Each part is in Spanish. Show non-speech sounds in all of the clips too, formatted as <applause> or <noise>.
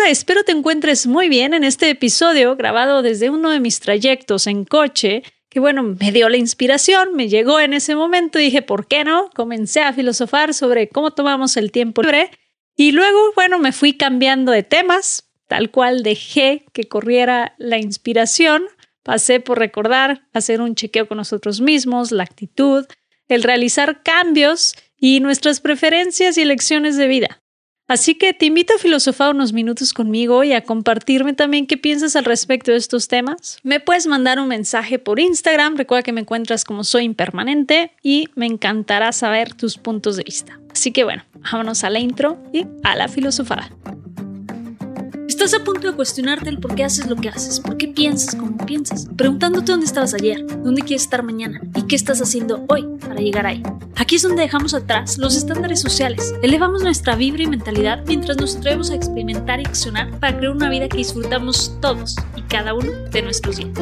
Hola, espero te encuentres muy bien en este episodio grabado desde uno de mis trayectos en coche, que bueno, me dio la inspiración, me llegó en ese momento y dije, ¿por qué no? Comencé a filosofar sobre cómo tomamos el tiempo libre y luego, bueno, me fui cambiando de temas, tal cual dejé que corriera la inspiración, pasé por recordar, hacer un chequeo con nosotros mismos, la actitud, el realizar cambios y nuestras preferencias y elecciones de vida. Así que te invito a filosofar unos minutos conmigo y a compartirme también qué piensas al respecto de estos temas. Me puedes mandar un mensaje por Instagram, recuerda que me encuentras como soy impermanente y me encantará saber tus puntos de vista. Así que bueno, vámonos a la intro y a la filosofada. Estás a punto de cuestionarte el por qué haces lo que haces, por qué piensas como piensas, preguntándote dónde estabas ayer, dónde quieres estar mañana y qué estás haciendo hoy para llegar ahí. Aquí es donde dejamos atrás los estándares sociales, elevamos nuestra vibra y mentalidad mientras nos atrevemos a experimentar y accionar para crear una vida que disfrutamos todos y cada uno de nuestros días,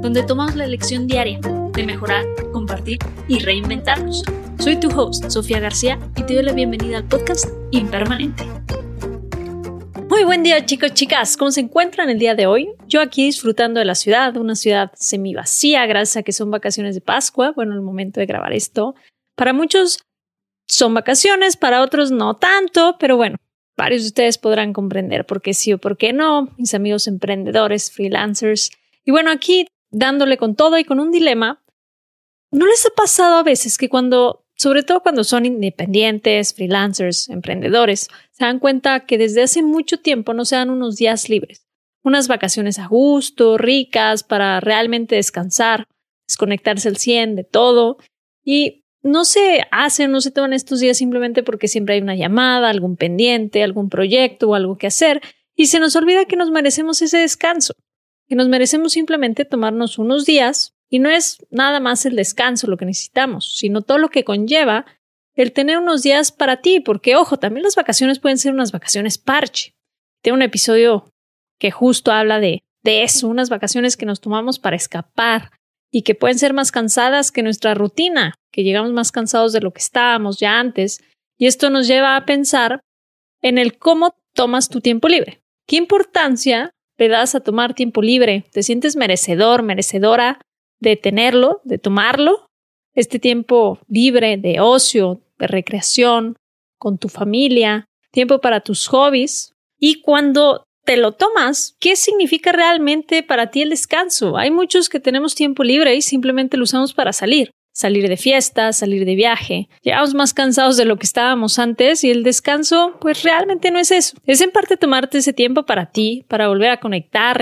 donde tomamos la elección diaria de mejorar, compartir y reinventarnos. Soy tu host, Sofía García, y te doy la bienvenida al podcast Impermanente. Muy buen día chicos, chicas, ¿cómo se encuentran el día de hoy? Yo aquí disfrutando de la ciudad, una ciudad semi vacía gracias a que son vacaciones de Pascua, bueno, el momento de grabar esto. Para muchos son vacaciones, para otros no tanto, pero bueno, varios de ustedes podrán comprender por qué sí o por qué no, mis amigos emprendedores, freelancers. Y bueno, aquí dándole con todo y con un dilema, ¿no les ha pasado a veces que cuando sobre todo cuando son independientes, freelancers, emprendedores, se dan cuenta que desde hace mucho tiempo no se dan unos días libres, unas vacaciones a gusto, ricas, para realmente descansar, desconectarse al 100 de todo. Y no se hacen, no se toman estos días simplemente porque siempre hay una llamada, algún pendiente, algún proyecto o algo que hacer y se nos olvida que nos merecemos ese descanso, que nos merecemos simplemente tomarnos unos días y no es nada más el descanso lo que necesitamos, sino todo lo que conlleva el tener unos días para ti, porque ojo, también las vacaciones pueden ser unas vacaciones parche. Tengo un episodio que justo habla de, de eso, unas vacaciones que nos tomamos para escapar y que pueden ser más cansadas que nuestra rutina, que llegamos más cansados de lo que estábamos ya antes. Y esto nos lleva a pensar en el cómo tomas tu tiempo libre. ¿Qué importancia le das a tomar tiempo libre? ¿Te sientes merecedor, merecedora de tenerlo, de tomarlo, este tiempo libre de ocio, de recreación, con tu familia, tiempo para tus hobbies. Y cuando te lo tomas, ¿qué significa realmente para ti el descanso? Hay muchos que tenemos tiempo libre y simplemente lo usamos para salir, salir de fiesta, salir de viaje. Llegamos más cansados de lo que estábamos antes y el descanso, pues realmente no es eso. Es en parte tomarte ese tiempo para ti, para volver a conectar,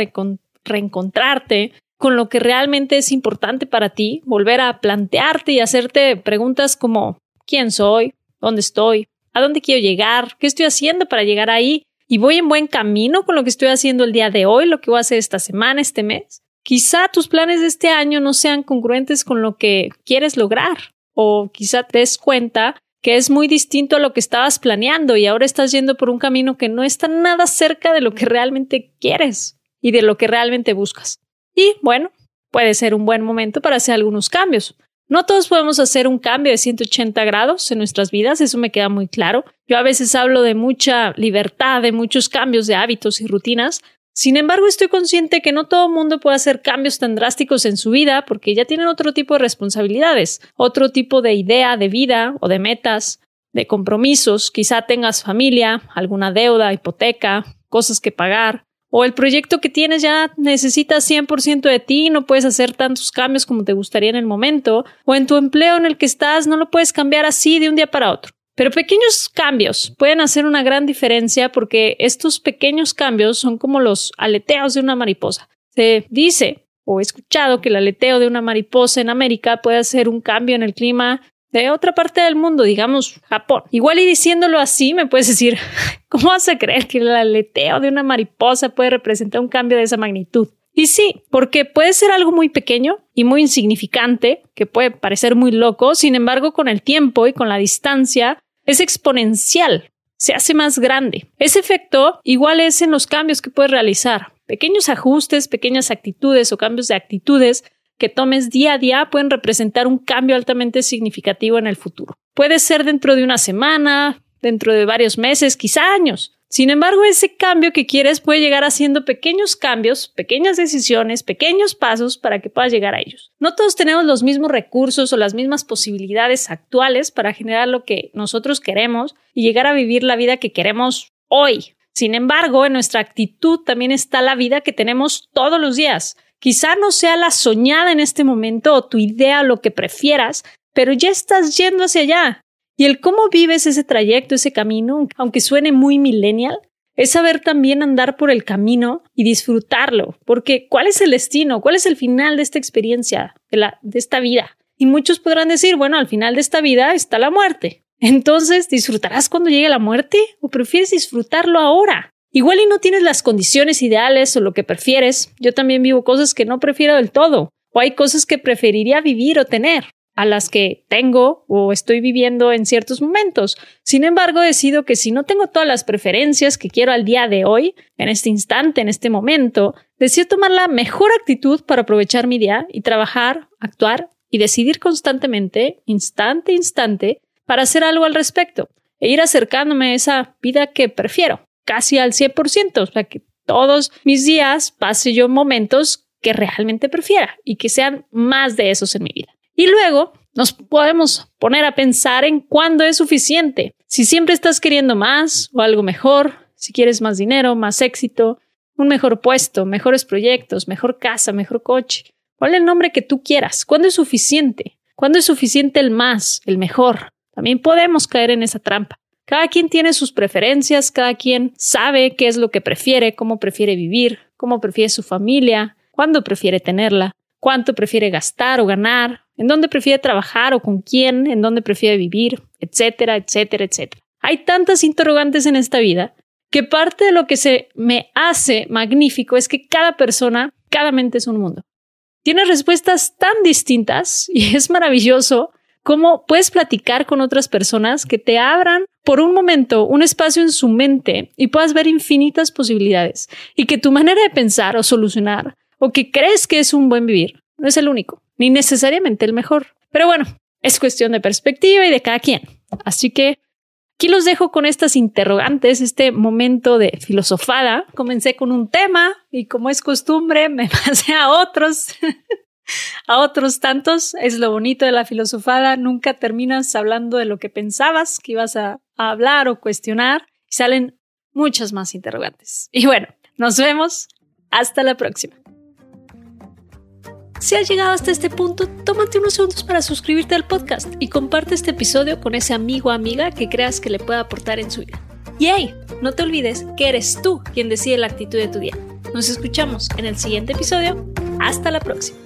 reencontrarte, con lo que realmente es importante para ti, volver a plantearte y hacerte preguntas como ¿quién soy? ¿Dónde estoy? ¿A dónde quiero llegar? ¿Qué estoy haciendo para llegar ahí? ¿Y voy en buen camino con lo que estoy haciendo el día de hoy, lo que voy a hacer esta semana, este mes? Quizá tus planes de este año no sean congruentes con lo que quieres lograr o quizá te des cuenta que es muy distinto a lo que estabas planeando y ahora estás yendo por un camino que no está nada cerca de lo que realmente quieres y de lo que realmente buscas. Y bueno, puede ser un buen momento para hacer algunos cambios. No todos podemos hacer un cambio de 180 grados en nuestras vidas, eso me queda muy claro. Yo a veces hablo de mucha libertad, de muchos cambios de hábitos y rutinas. Sin embargo, estoy consciente que no todo el mundo puede hacer cambios tan drásticos en su vida porque ya tienen otro tipo de responsabilidades, otro tipo de idea de vida o de metas, de compromisos. Quizá tengas familia, alguna deuda, hipoteca, cosas que pagar, o el proyecto que tienes ya necesita 100% de ti, no puedes hacer tantos cambios como te gustaría en el momento, o en tu empleo en el que estás no lo puedes cambiar así de un día para otro. Pero pequeños cambios pueden hacer una gran diferencia porque estos pequeños cambios son como los aleteos de una mariposa. Se dice o he escuchado que el aleteo de una mariposa en América puede hacer un cambio en el clima de otra parte del mundo, digamos Japón. Igual y diciéndolo así, me puedes decir, <laughs> ¿cómo vas a creer que el aleteo de una mariposa puede representar un cambio de esa magnitud? Y sí, porque puede ser algo muy pequeño y muy insignificante, que puede parecer muy loco, sin embargo, con el tiempo y con la distancia, es exponencial, se hace más grande. Ese efecto igual es en los cambios que puedes realizar. Pequeños ajustes, pequeñas actitudes o cambios de actitudes que tomes día a día pueden representar un cambio altamente significativo en el futuro. Puede ser dentro de una semana, dentro de varios meses, quizá años. Sin embargo, ese cambio que quieres puede llegar haciendo pequeños cambios, pequeñas decisiones, pequeños pasos para que puedas llegar a ellos. No todos tenemos los mismos recursos o las mismas posibilidades actuales para generar lo que nosotros queremos y llegar a vivir la vida que queremos hoy. Sin embargo, en nuestra actitud también está la vida que tenemos todos los días. Quizá no sea la soñada en este momento o tu idea o lo que prefieras, pero ya estás yendo hacia allá. Y el cómo vives ese trayecto, ese camino, aunque suene muy millennial, es saber también andar por el camino y disfrutarlo, porque ¿cuál es el destino? ¿Cuál es el final de esta experiencia, de, la, de esta vida? Y muchos podrán decir, bueno, al final de esta vida está la muerte. Entonces, ¿disfrutarás cuando llegue la muerte o prefieres disfrutarlo ahora? Igual y no tienes las condiciones ideales o lo que prefieres. Yo también vivo cosas que no prefiero del todo, o hay cosas que preferiría vivir o tener a las que tengo o estoy viviendo en ciertos momentos. Sin embargo, decido que si no tengo todas las preferencias que quiero al día de hoy, en este instante, en este momento, decido tomar la mejor actitud para aprovechar mi día y trabajar, actuar y decidir constantemente, instante a instante, para hacer algo al respecto e ir acercándome a esa vida que prefiero, casi al 100%, o sea, que todos mis días pase yo momentos que realmente prefiera y que sean más de esos en mi vida. Y luego nos podemos poner a pensar en cuándo es suficiente. Si siempre estás queriendo más o algo mejor, si quieres más dinero, más éxito, un mejor puesto, mejores proyectos, mejor casa, mejor coche, ¿cuál es el nombre que tú quieras? ¿Cuándo es suficiente? ¿Cuándo es suficiente el más, el mejor? También podemos caer en esa trampa. Cada quien tiene sus preferencias, cada quien sabe qué es lo que prefiere, cómo prefiere vivir, cómo prefiere su familia, cuándo prefiere tenerla, cuánto prefiere gastar o ganar, en dónde prefiere trabajar o con quién, en dónde prefiere vivir, etcétera, etcétera, etcétera. Hay tantas interrogantes en esta vida que parte de lo que se me hace magnífico es que cada persona, cada mente es un mundo. Tiene respuestas tan distintas y es maravilloso cómo puedes platicar con otras personas que te abran por un momento un espacio en su mente y puedas ver infinitas posibilidades y que tu manera de pensar o solucionar o que crees que es un buen vivir no es el único ni necesariamente el mejor. Pero bueno, es cuestión de perspectiva y de cada quien. Así que aquí los dejo con estas interrogantes, este momento de filosofada. Comencé con un tema y como es costumbre me <laughs> pasé a otros. <laughs> a otros tantos. Es lo bonito de la filosofada. Nunca terminas hablando de lo que pensabas que ibas a, hablar o cuestionar y salen muchas más interrogantes. Y bueno, nos vemos. Hasta la próxima. Si has llegado hasta este punto, tómate unos segundos para suscribirte al podcast y comparte este episodio con ese amigo o amiga que creas que le pueda aportar en su vida. Y hey, no te olvides que eres tú quien decide la actitud de tu día. Nos escuchamos en el siguiente episodio. Hasta la próxima.